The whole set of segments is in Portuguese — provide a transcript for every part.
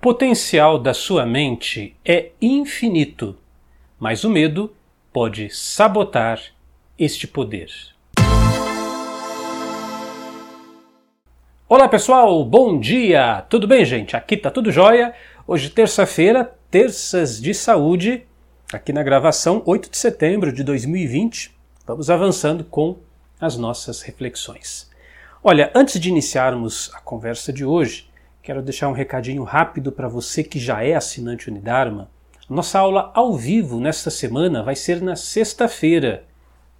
potencial da sua mente é infinito, mas o medo pode sabotar este poder. Olá pessoal, bom dia! Tudo bem, gente? Aqui tá tudo jóia. Hoje, terça-feira, terças de saúde, aqui na gravação, 8 de setembro de 2020. Vamos avançando com as nossas reflexões. Olha, antes de iniciarmos a conversa de hoje, Quero deixar um recadinho rápido para você que já é assinante Unidarma. Nossa aula ao vivo nesta semana vai ser na sexta-feira,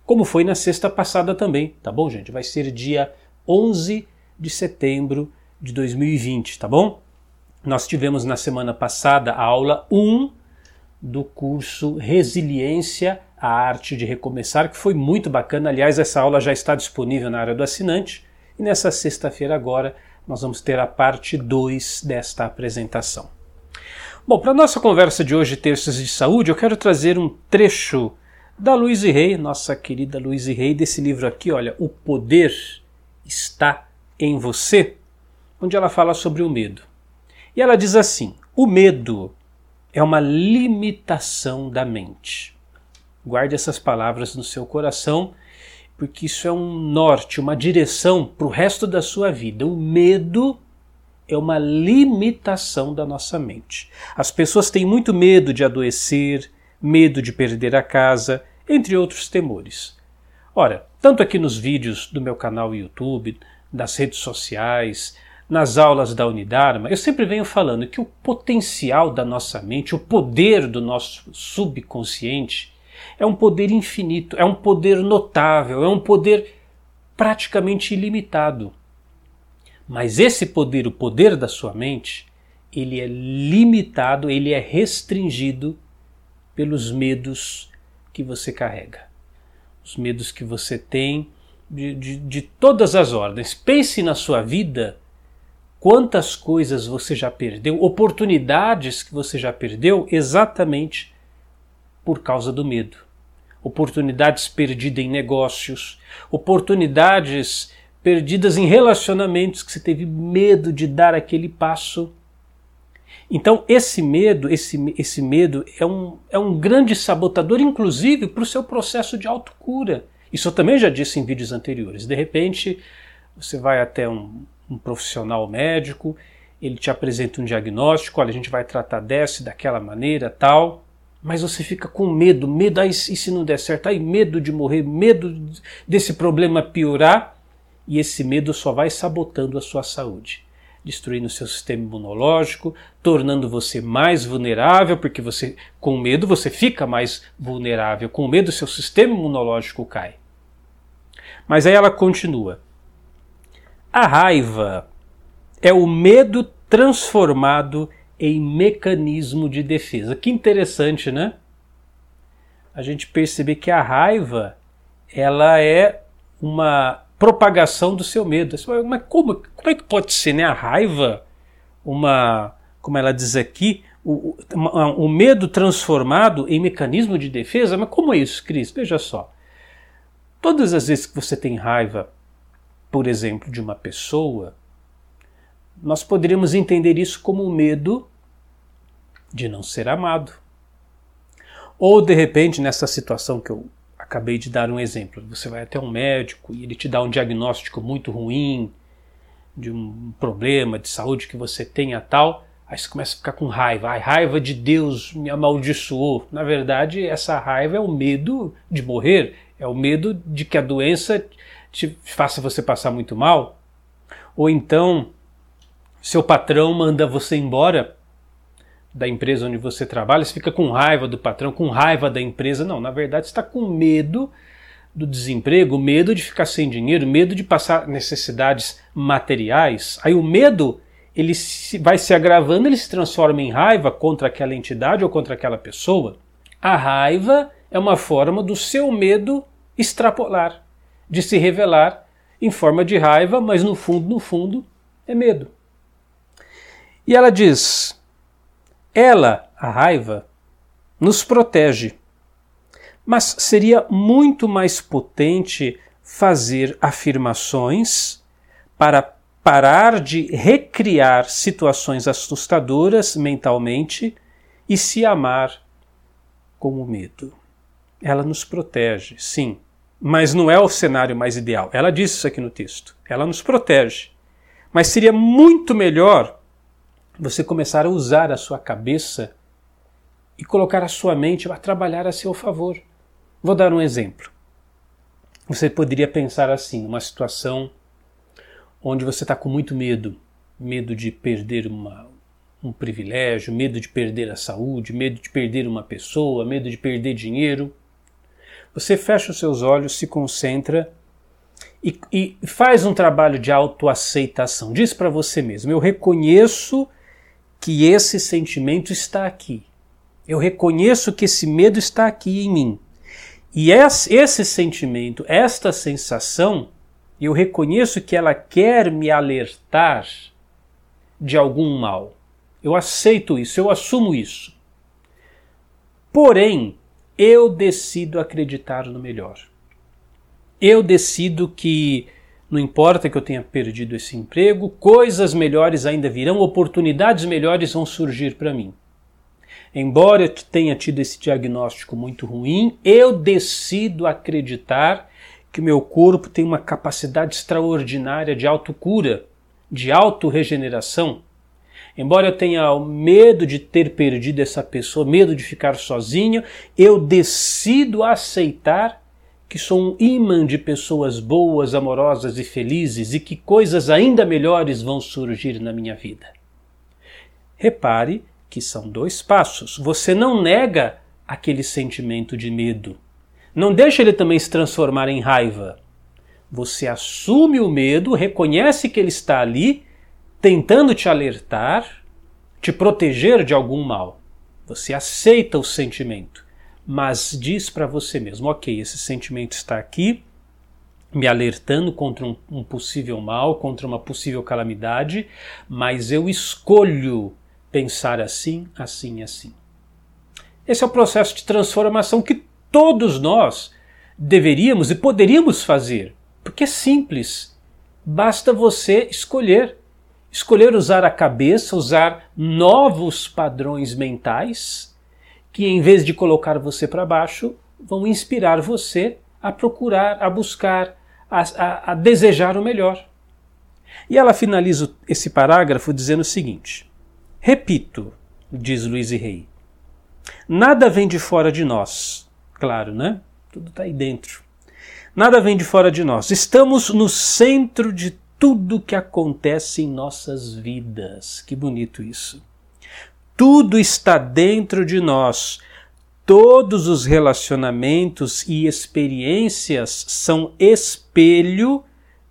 como foi na sexta passada também, tá bom, gente? Vai ser dia 11 de setembro de 2020, tá bom? Nós tivemos na semana passada a aula 1 do curso Resiliência, a Arte de Recomeçar, que foi muito bacana. Aliás, essa aula já está disponível na área do assinante. E nessa sexta-feira agora nós vamos ter a parte 2 desta apresentação. Bom, para nossa conversa de hoje, Terças de Saúde, eu quero trazer um trecho da Louise Rey, nossa querida Louise Rey, desse livro aqui, olha, O Poder Está em Você, onde ela fala sobre o medo. E ela diz assim: o medo é uma limitação da mente. Guarde essas palavras no seu coração porque isso é um norte, uma direção para o resto da sua vida. O medo é uma limitação da nossa mente. As pessoas têm muito medo de adoecer, medo de perder a casa, entre outros temores. Ora, tanto aqui nos vídeos do meu canal YouTube, das redes sociais, nas aulas da Unidarma, eu sempre venho falando que o potencial da nossa mente, o poder do nosso subconsciente, é um poder infinito, é um poder notável, é um poder praticamente ilimitado. Mas esse poder, o poder da sua mente, ele é limitado, ele é restringido pelos medos que você carrega. Os medos que você tem de, de, de todas as ordens. Pense na sua vida quantas coisas você já perdeu, oportunidades que você já perdeu exatamente por causa do medo. Oportunidades perdidas em negócios, oportunidades perdidas em relacionamentos que você teve medo de dar aquele passo. Então, esse medo, esse, esse medo é um, é um grande sabotador, inclusive, para o seu processo de autocura. Isso eu também já disse em vídeos anteriores. De repente, você vai até um, um profissional médico, ele te apresenta um diagnóstico, olha, a gente vai tratar dessa daquela maneira, tal mas você fica com medo, medo, aí, e se não der certo, aí medo de morrer, medo desse problema piorar, e esse medo só vai sabotando a sua saúde, destruindo o seu sistema imunológico, tornando você mais vulnerável, porque você com medo você fica mais vulnerável, com medo seu sistema imunológico cai. Mas aí ela continua. A raiva é o medo transformado em mecanismo de defesa. Que interessante, né? A gente perceber que a raiva ela é uma propagação do seu medo. Mas como, como é que pode ser, né? A raiva, uma, como ela diz aqui, o, o, o medo transformado em mecanismo de defesa? Mas como é isso, Cris? Veja só. Todas as vezes que você tem raiva, por exemplo, de uma pessoa, nós poderíamos entender isso como o medo de não ser amado. Ou de repente, nessa situação que eu acabei de dar um exemplo, você vai até um médico e ele te dá um diagnóstico muito ruim de um problema de saúde que você tenha tal, aí você começa a ficar com raiva. A raiva de Deus me amaldiçoou. Na verdade, essa raiva é o medo de morrer, é o medo de que a doença te faça você passar muito mal. Ou então, seu patrão manda você embora da empresa onde você trabalha, você fica com raiva do patrão, com raiva da empresa. Não, na verdade está com medo do desemprego, medo de ficar sem dinheiro, medo de passar necessidades materiais. Aí o medo ele vai se agravando, ele se transforma em raiva contra aquela entidade ou contra aquela pessoa. A raiva é uma forma do seu medo extrapolar, de se revelar em forma de raiva, mas no fundo, no fundo, é medo. E ela diz: ela, a raiva, nos protege. Mas seria muito mais potente fazer afirmações para parar de recriar situações assustadoras mentalmente e se amar com o medo. Ela nos protege, sim, mas não é o cenário mais ideal. Ela disse isso aqui no texto. Ela nos protege. Mas seria muito melhor você começar a usar a sua cabeça e colocar a sua mente a trabalhar a seu favor. Vou dar um exemplo. Você poderia pensar assim, numa situação onde você está com muito medo, medo de perder uma, um privilégio, medo de perder a saúde, medo de perder uma pessoa, medo de perder dinheiro. Você fecha os seus olhos, se concentra e, e faz um trabalho de autoaceitação. Diz para você mesmo: Eu reconheço que esse sentimento está aqui. Eu reconheço que esse medo está aqui em mim. E esse sentimento, esta sensação, eu reconheço que ela quer me alertar de algum mal. Eu aceito isso, eu assumo isso. Porém, eu decido acreditar no melhor. Eu decido que não importa que eu tenha perdido esse emprego, coisas melhores ainda virão, oportunidades melhores vão surgir para mim. Embora eu tenha tido esse diagnóstico muito ruim, eu decido acreditar que meu corpo tem uma capacidade extraordinária de autocura, de autorregeneração. Embora eu tenha medo de ter perdido essa pessoa, medo de ficar sozinho, eu decido aceitar que sou um imã de pessoas boas, amorosas e felizes e que coisas ainda melhores vão surgir na minha vida. Repare que são dois passos. Você não nega aquele sentimento de medo. Não deixa ele também se transformar em raiva. Você assume o medo, reconhece que ele está ali, tentando te alertar, te proteger de algum mal. Você aceita o sentimento mas diz para você mesmo: ok, esse sentimento está aqui, me alertando contra um, um, possível mal, contra uma possível calamidade, mas eu escolho pensar assim, assim, assim. Esse é o processo de transformação que todos nós deveríamos e poderíamos fazer, porque é simples. Basta você escolher. Escolher usar a cabeça, usar novos padrões mentais que em vez de colocar você para baixo, vão inspirar você a procurar, a buscar, a, a, a desejar o melhor. E ela finaliza esse parágrafo dizendo o seguinte: Repito, diz Luiz e Rei, nada vem de fora de nós. Claro, né? Tudo está aí dentro. Nada vem de fora de nós. Estamos no centro de tudo que acontece em nossas vidas. Que bonito isso. Tudo está dentro de nós. Todos os relacionamentos e experiências são espelho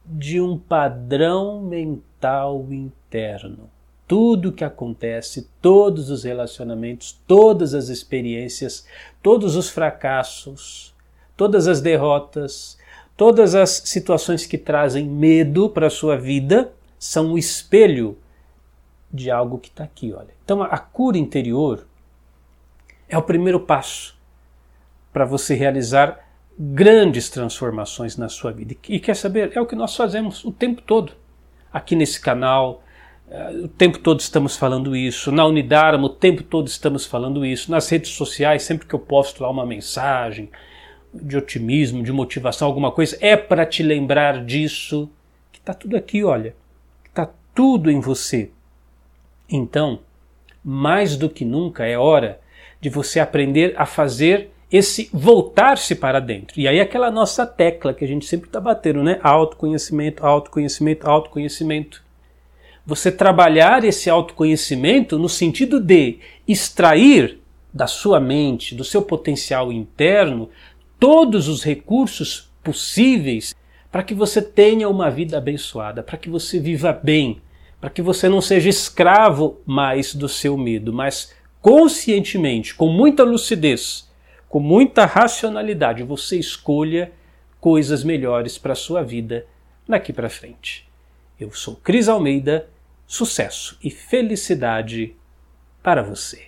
de um padrão mental interno. Tudo que acontece, todos os relacionamentos, todas as experiências, todos os fracassos, todas as derrotas, todas as situações que trazem medo para a sua vida são o espelho de algo que está aqui, olha. Então a cura interior é o primeiro passo para você realizar grandes transformações na sua vida. E quer saber? É o que nós fazemos o tempo todo. Aqui nesse canal, eh, o tempo todo estamos falando isso. Na Unidarma, o tempo todo estamos falando isso. Nas redes sociais, sempre que eu posto lá uma mensagem de otimismo, de motivação, alguma coisa, é para te lembrar disso, que está tudo aqui, olha. Está tudo em você. Então, mais do que nunca é hora de você aprender a fazer esse voltar-se para dentro. E aí aquela nossa tecla que a gente sempre está batendo, né? Autoconhecimento, autoconhecimento, autoconhecimento. Você trabalhar esse autoconhecimento no sentido de extrair da sua mente, do seu potencial interno, todos os recursos possíveis para que você tenha uma vida abençoada, para que você viva bem, para que você não seja escravo mais do seu medo, mas conscientemente, com muita lucidez, com muita racionalidade, você escolha coisas melhores para a sua vida daqui para frente. Eu sou Cris Almeida, sucesso e felicidade para você.